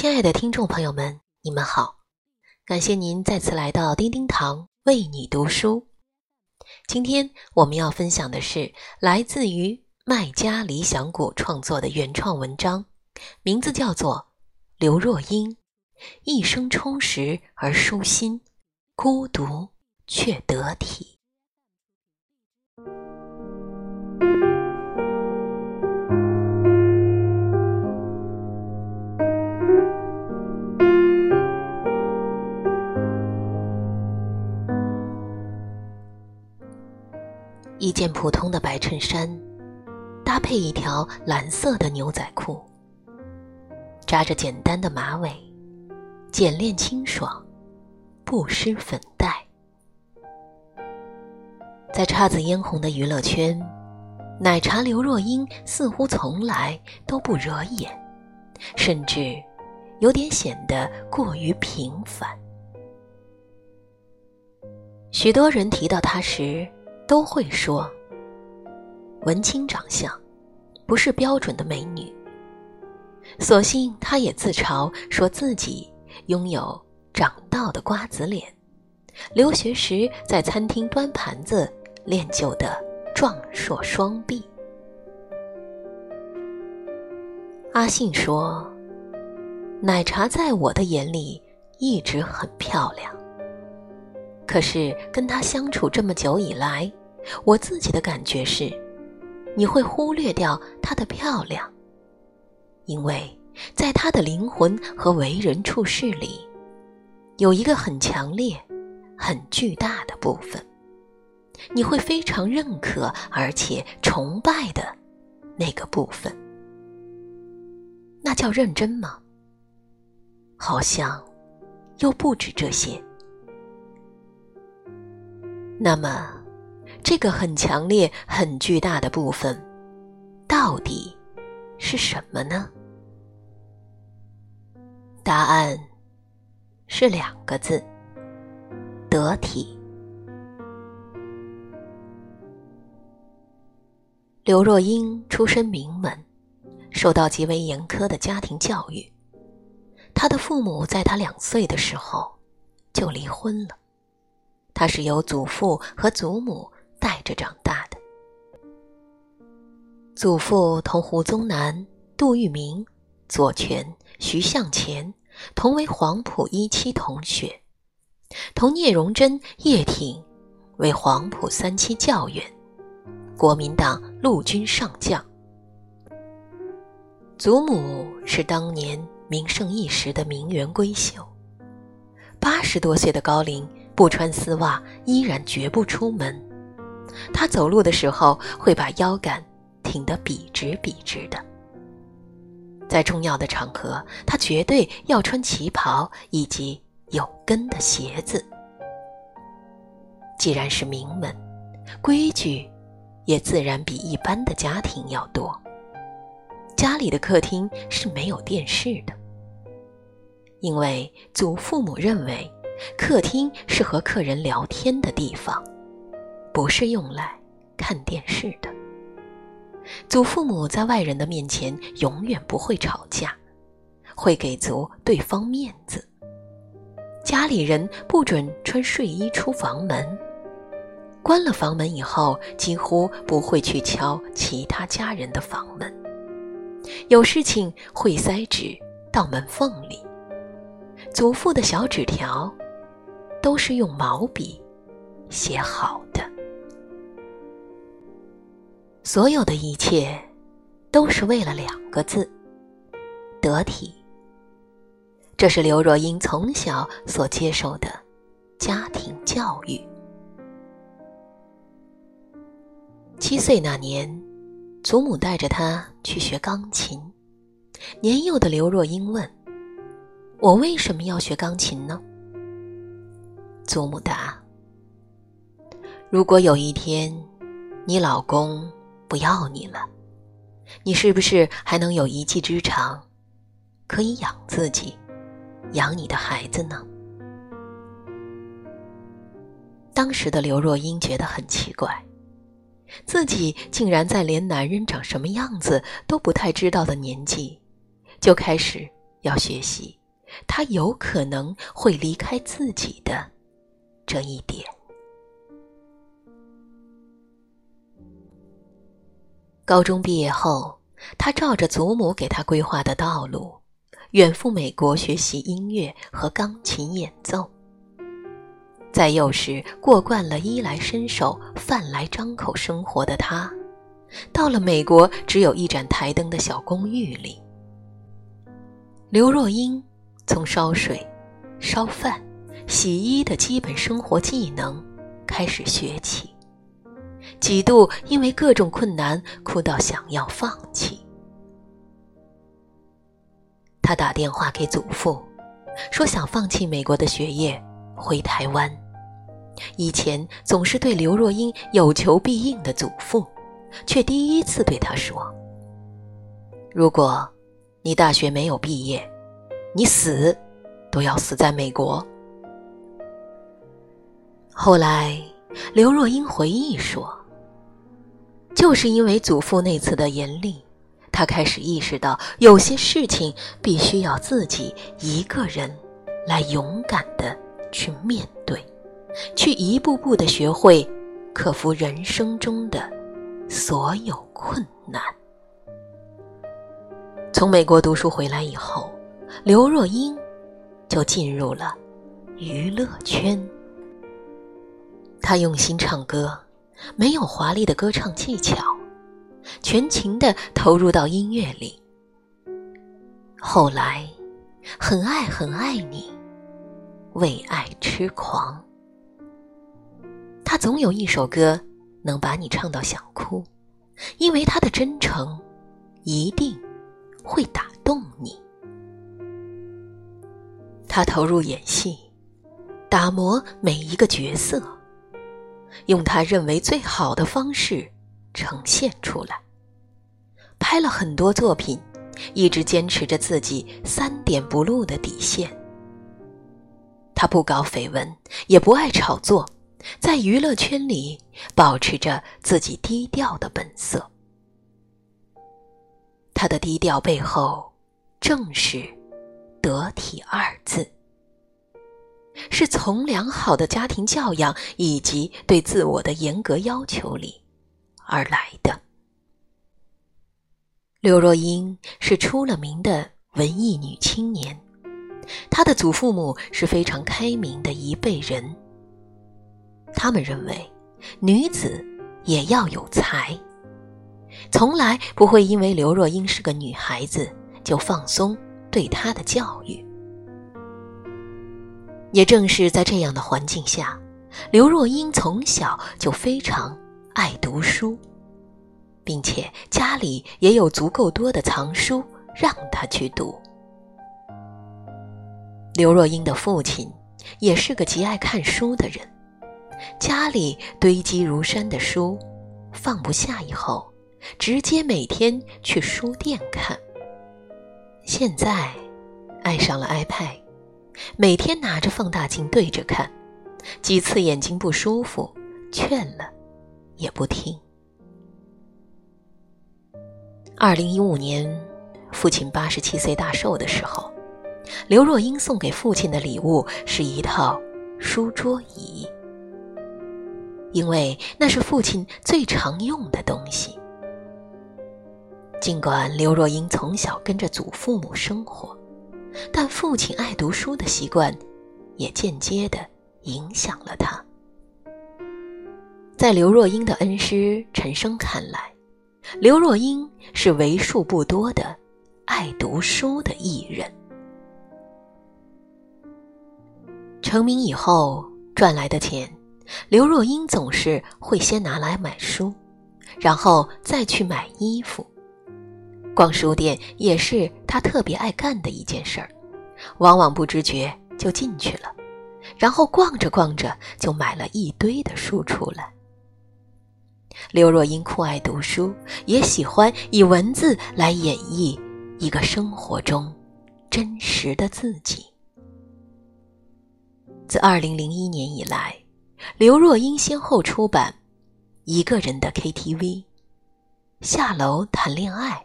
亲爱的听众朋友们，你们好！感谢您再次来到叮叮堂为你读书。今天我们要分享的是来自于麦家理想谷创作的原创文章，名字叫做《刘若英一生充实而舒心，孤独却得体》。一件普通的白衬衫，搭配一条蓝色的牛仔裤，扎着简单的马尾，简练清爽，不施粉黛。在姹紫嫣红的娱乐圈，奶茶刘若英似乎从来都不惹眼，甚至有点显得过于平凡。许多人提到她时，都会说，文青长相，不是标准的美女。所幸她也自嘲说自己拥有长到的瓜子脸，留学时在餐厅端盘子练就的壮硕双臂。阿信说：“奶茶在我的眼里一直很漂亮，可是跟她相处这么久以来。”我自己的感觉是，你会忽略掉她的漂亮，因为在她的灵魂和为人处事里，有一个很强烈、很巨大的部分，你会非常认可而且崇拜的那个部分。那叫认真吗？好像又不止这些。那么。这个很强烈、很巨大的部分，到底是什么呢？答案是两个字：得体。刘若英出身名门，受到极为严苛的家庭教育，她的父母在她两岁的时候就离婚了，她是由祖父和祖母。带着长大的，祖父同胡宗南、杜聿明、左权、徐向前同为黄埔一期同学，同聂荣臻、叶挺为黄埔三期教员，国民党陆军上将。祖母是当年名盛一时的名媛闺秀，八十多岁的高龄不穿丝袜，依然绝不出门。他走路的时候会把腰杆挺得笔直笔直的。在重要的场合，他绝对要穿旗袍以及有跟的鞋子。既然是名门，规矩也自然比一般的家庭要多。家里的客厅是没有电视的，因为祖父母认为，客厅是和客人聊天的地方。不是用来看电视的。祖父母在外人的面前永远不会吵架，会给足对方面子。家里人不准穿睡衣出房门，关了房门以后，几乎不会去敲其他家人的房门。有事情会塞纸到门缝里。祖父的小纸条，都是用毛笔写好的。所有的一切，都是为了两个字：得体。这是刘若英从小所接受的家庭教育。七岁那年，祖母带着她去学钢琴。年幼的刘若英问：“我为什么要学钢琴呢？”祖母答：“如果有一天，你老公……”不要你了，你是不是还能有一技之长，可以养自己，养你的孩子呢？当时的刘若英觉得很奇怪，自己竟然在连男人长什么样子都不太知道的年纪，就开始要学习，他有可能会离开自己的这一点。高中毕业后，他照着祖母给他规划的道路，远赴美国学习音乐和钢琴演奏。在幼时过惯了衣来伸手、饭来张口生活的他，到了美国只有一盏台灯的小公寓里，刘若英从烧水、烧饭、洗衣的基本生活技能开始学起，几度因为各种困难哭到想要放弃。他打电话给祖父，说想放弃美国的学业。回台湾，以前总是对刘若英有求必应的祖父，却第一次对他说：“如果你大学没有毕业，你死都要死在美国。”后来，刘若英回忆说：“就是因为祖父那次的严厉，他开始意识到有些事情必须要自己一个人来勇敢的。”去面对，去一步步的学会克服人生中的所有困难。从美国读书回来以后，刘若英就进入了娱乐圈。她用心唱歌，没有华丽的歌唱技巧，全情的投入到音乐里。后来，很爱很爱你。为爱痴狂，他总有一首歌能把你唱到想哭，因为他的真诚一定会打动你。他投入演戏，打磨每一个角色，用他认为最好的方式呈现出来。拍了很多作品，一直坚持着自己三点不露的底线。他不搞绯闻，也不爱炒作，在娱乐圈里保持着自己低调的本色。他的低调背后，正是“得体”二字，是从良好的家庭教养以及对自我的严格要求里而来的。刘若英是出了名的文艺女青年。她的祖父母是非常开明的一辈人，他们认为女子也要有才，从来不会因为刘若英是个女孩子就放松对她的教育。也正是在这样的环境下，刘若英从小就非常爱读书，并且家里也有足够多的藏书让她去读。刘若英的父亲也是个极爱看书的人，家里堆积如山的书，放不下以后，直接每天去书店看。现在爱上了 iPad，每天拿着放大镜对着看，几次眼睛不舒服，劝了也不听。二零一五年，父亲八十七岁大寿的时候。刘若英送给父亲的礼物是一套书桌椅，因为那是父亲最常用的东西。尽管刘若英从小跟着祖父母生活，但父亲爱读书的习惯也间接的影响了他。在刘若英的恩师陈升看来，刘若英是为数不多的爱读书的艺人。成名以后赚来的钱，刘若英总是会先拿来买书，然后再去买衣服。逛书店也是他特别爱干的一件事儿，往往不知觉就进去了，然后逛着逛着就买了一堆的书出来。刘若英酷爱读书，也喜欢以文字来演绎一个生活中真实的自己。自二零零一年以来，刘若英先后出版《一个人的 KTV》《下楼谈恋爱》《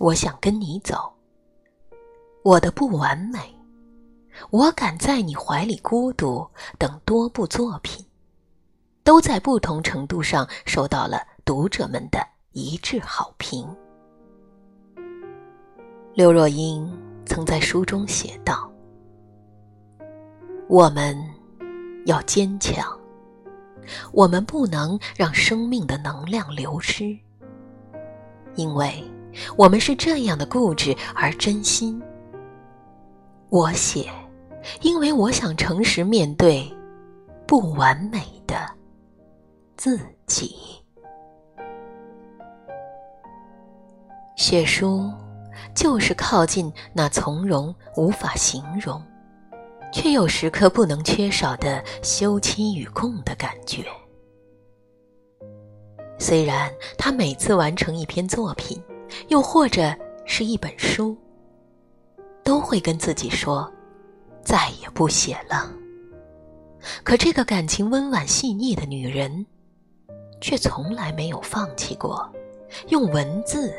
我想跟你走》《我的不完美，我敢在你怀里孤独等多部作品，都在不同程度上受到了读者们的一致好评。刘若英曾在书中写道：“我们要坚强，我们不能让生命的能量流失，因为我们是这样的固执而真心。”我写，因为我想诚实面对不完美的自己。写书，就是靠近那从容无法形容，却又时刻不能缺少的休戚与共的感觉。虽然他每次完成一篇作品，又或者是一本书。都会跟自己说，再也不写了。可这个感情温婉细腻的女人，却从来没有放弃过用文字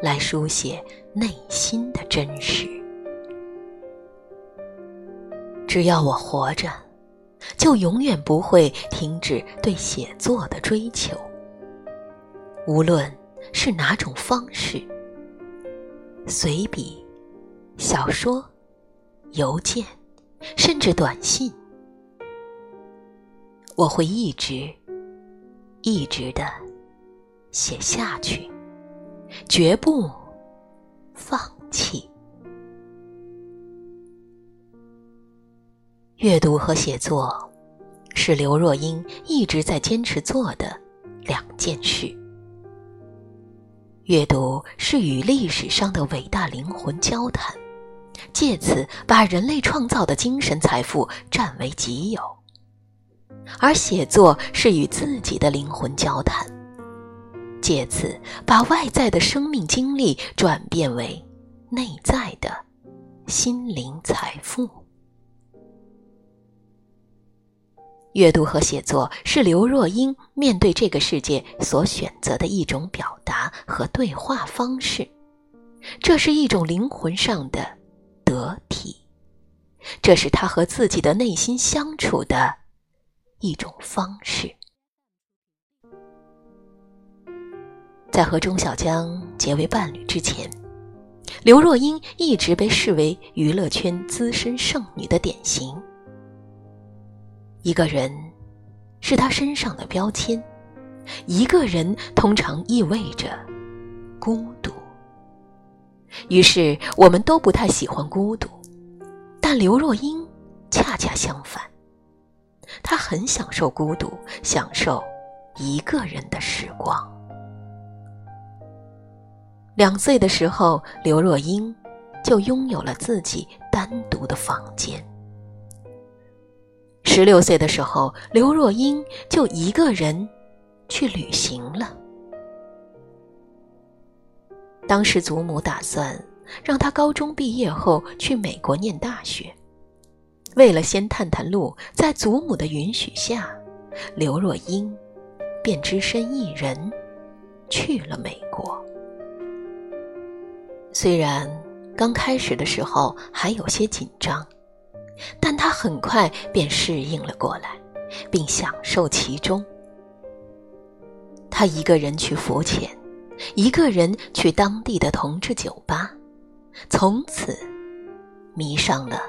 来书写内心的真实。只要我活着，就永远不会停止对写作的追求，无论是哪种方式，随笔。小说、邮件，甚至短信，我会一直、一直的写下去，绝不放弃。阅读和写作是刘若英一直在坚持做的两件事。阅读是与历史上的伟大灵魂交谈。借此把人类创造的精神财富占为己有，而写作是与自己的灵魂交谈，借此把外在的生命经历转变为内在的心灵财富。阅读和写作是刘若英面对这个世界所选择的一种表达和对话方式，这是一种灵魂上的。得体，这是他和自己的内心相处的一种方式。在和钟小江结为伴侣之前，刘若英一直被视为娱乐圈资深剩女的典型。一个人是他身上的标签，一个人通常意味着孤独。于是，我们都不太喜欢孤独，但刘若英恰恰相反，她很享受孤独，享受一个人的时光。两岁的时候，刘若英就拥有了自己单独的房间。十六岁的时候，刘若英就一个人去旅行了。当时祖母打算让她高中毕业后去美国念大学。为了先探探路，在祖母的允许下，刘若英便只身一人去了美国。虽然刚开始的时候还有些紧张，但他很快便适应了过来，并享受其中。他一个人去浮潜。一个人去当地的同志酒吧，从此迷上了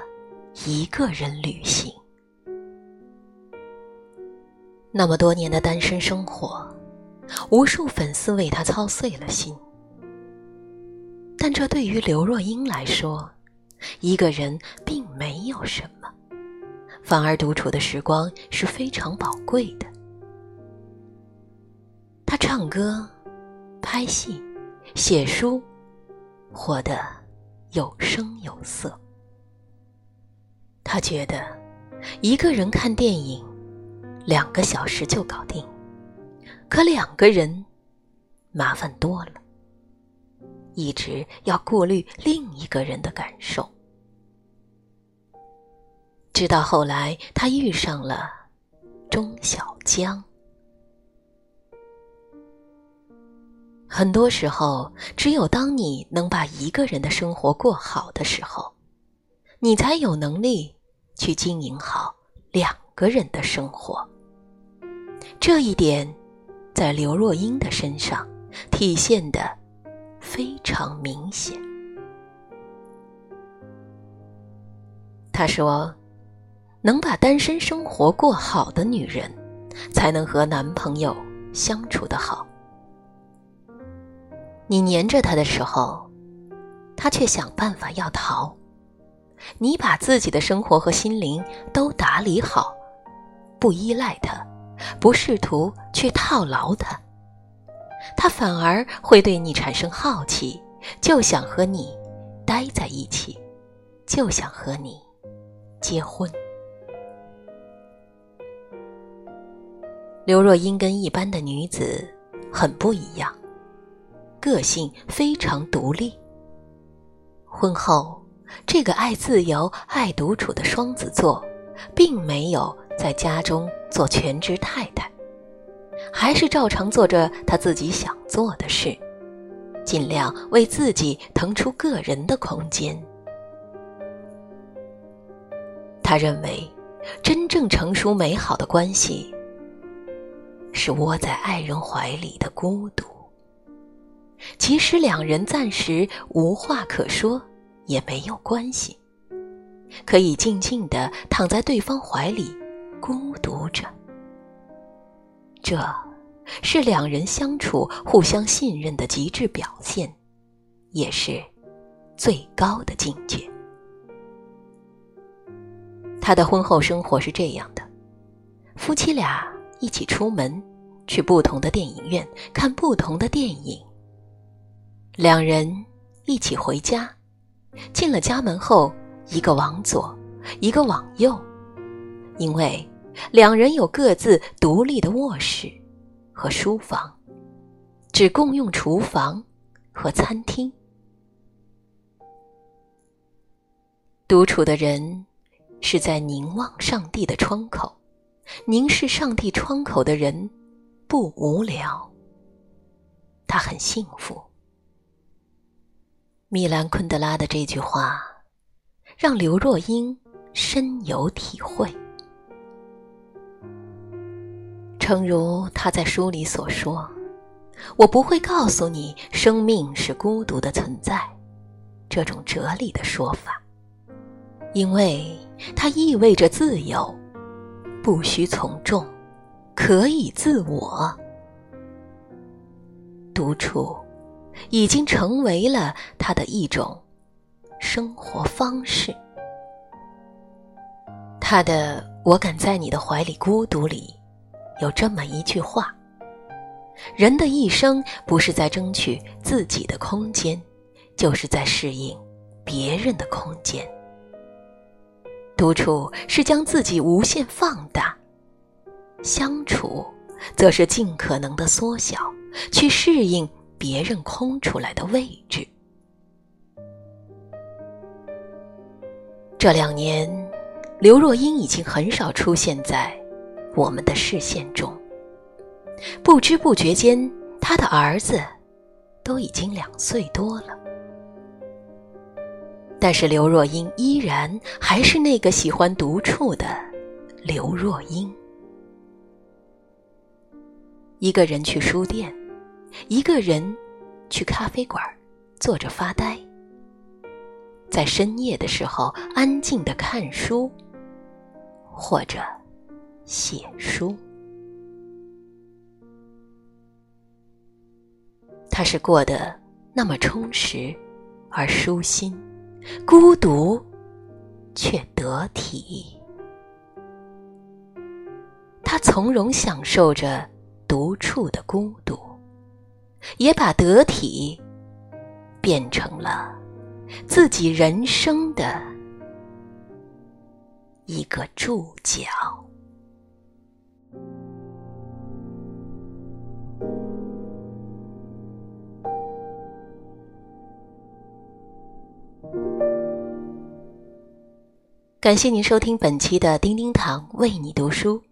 一个人旅行。那么多年的单身生活，无数粉丝为他操碎了心。但这对于刘若英来说，一个人并没有什么，反而独处的时光是非常宝贵的。他唱歌。拍戏、写书，活得有声有色。他觉得一个人看电影两个小时就搞定，可两个人麻烦多了，一直要顾虑另一个人的感受。直到后来，他遇上了钟小江。很多时候，只有当你能把一个人的生活过好的时候，你才有能力去经营好两个人的生活。这一点，在刘若英的身上体现的非常明显。她说：“能把单身生活过好的女人，才能和男朋友相处的好。你黏着他的时候，他却想办法要逃。”你把自己的生活和心灵都打理好，不依赖他，不试图去套牢他，他反而会对你产生好奇，就想和你待在一起，就想和你结婚。刘若英跟一般的女子很不一样，个性非常独立。婚后。这个爱自由、爱独处的双子座，并没有在家中做全职太太，还是照常做着他自己想做的事，尽量为自己腾出个人的空间。他认为，真正成熟美好的关系，是窝在爱人怀里的孤独，即使两人暂时无话可说。也没有关系，可以静静的躺在对方怀里，孤独着。这，是两人相处互相信任的极致表现，也是最高的境界。他的婚后生活是这样的：夫妻俩一起出门，去不同的电影院看不同的电影；两人一起回家。进了家门后，一个往左，一个往右，因为两人有各自独立的卧室和书房，只共用厨房和餐厅。独处的人是在凝望上帝的窗口，凝视上帝窗口的人不无聊，他很幸福。米兰昆德拉的这句话，让刘若英深有体会。诚如他在书里所说：“我不会告诉你，生命是孤独的存在，这种哲理的说法，因为它意味着自由，不需从众，可以自我，独处。”已经成为了他的一种生活方式。他的“我敢在你的怀里孤独”里有这么一句话：人的一生不是在争取自己的空间，就是在适应别人的空间。独处是将自己无限放大，相处则是尽可能的缩小，去适应。别人空出来的位置。这两年，刘若英已经很少出现在我们的视线中。不知不觉间，她的儿子都已经两岁多了。但是刘若英依然还是那个喜欢独处的刘若英。一个人去书店。一个人去咖啡馆坐着发呆，在深夜的时候安静的看书，或者写书。他是过得那么充实而舒心，孤独却得体。他从容享受着独处的孤独。也把得体变成了自己人生的一个注脚。感谢您收听本期的叮叮堂为你读书。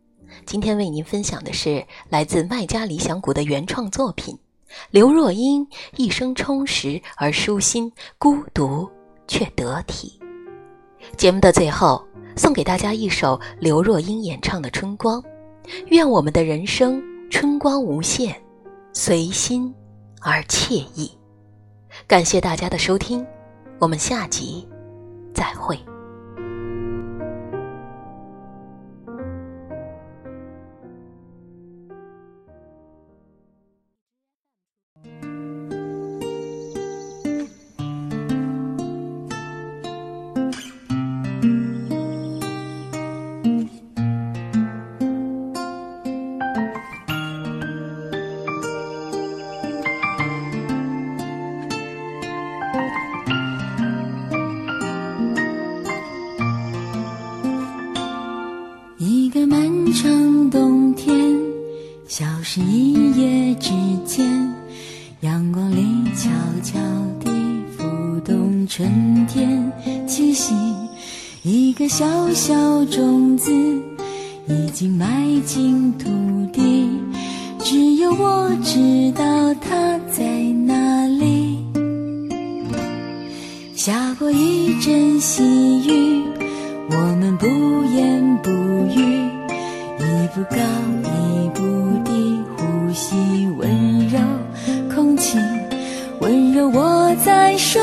今天为您分享的是来自麦家理想谷的原创作品。刘若英一生充实而舒心，孤独却得体。节目的最后，送给大家一首刘若英演唱的《春光》，愿我们的人生春光无限，随心而惬意。感谢大家的收听，我们下集再会。一个小小种子已经埋进土地，只有我知道它在哪里。下过一阵细雨，我们不言不语，一步高一步低。呼吸温柔空气，温柔握在手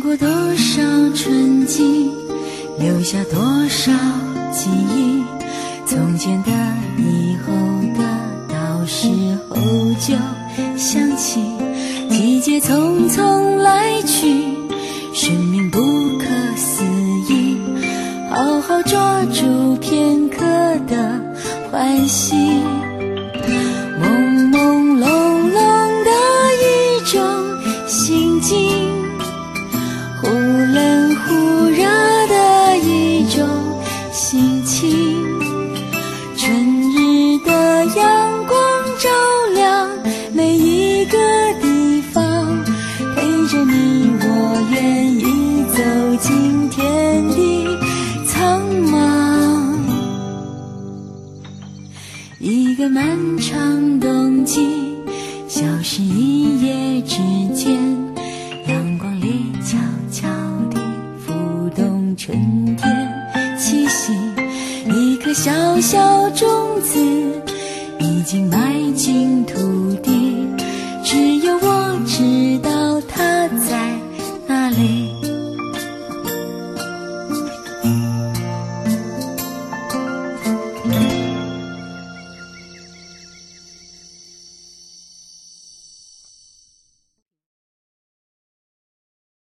过多少春季留下多少记忆？从前的、以后的，到时候就想起。季节匆匆来去，生命不可思议。好好抓住片刻的欢喜。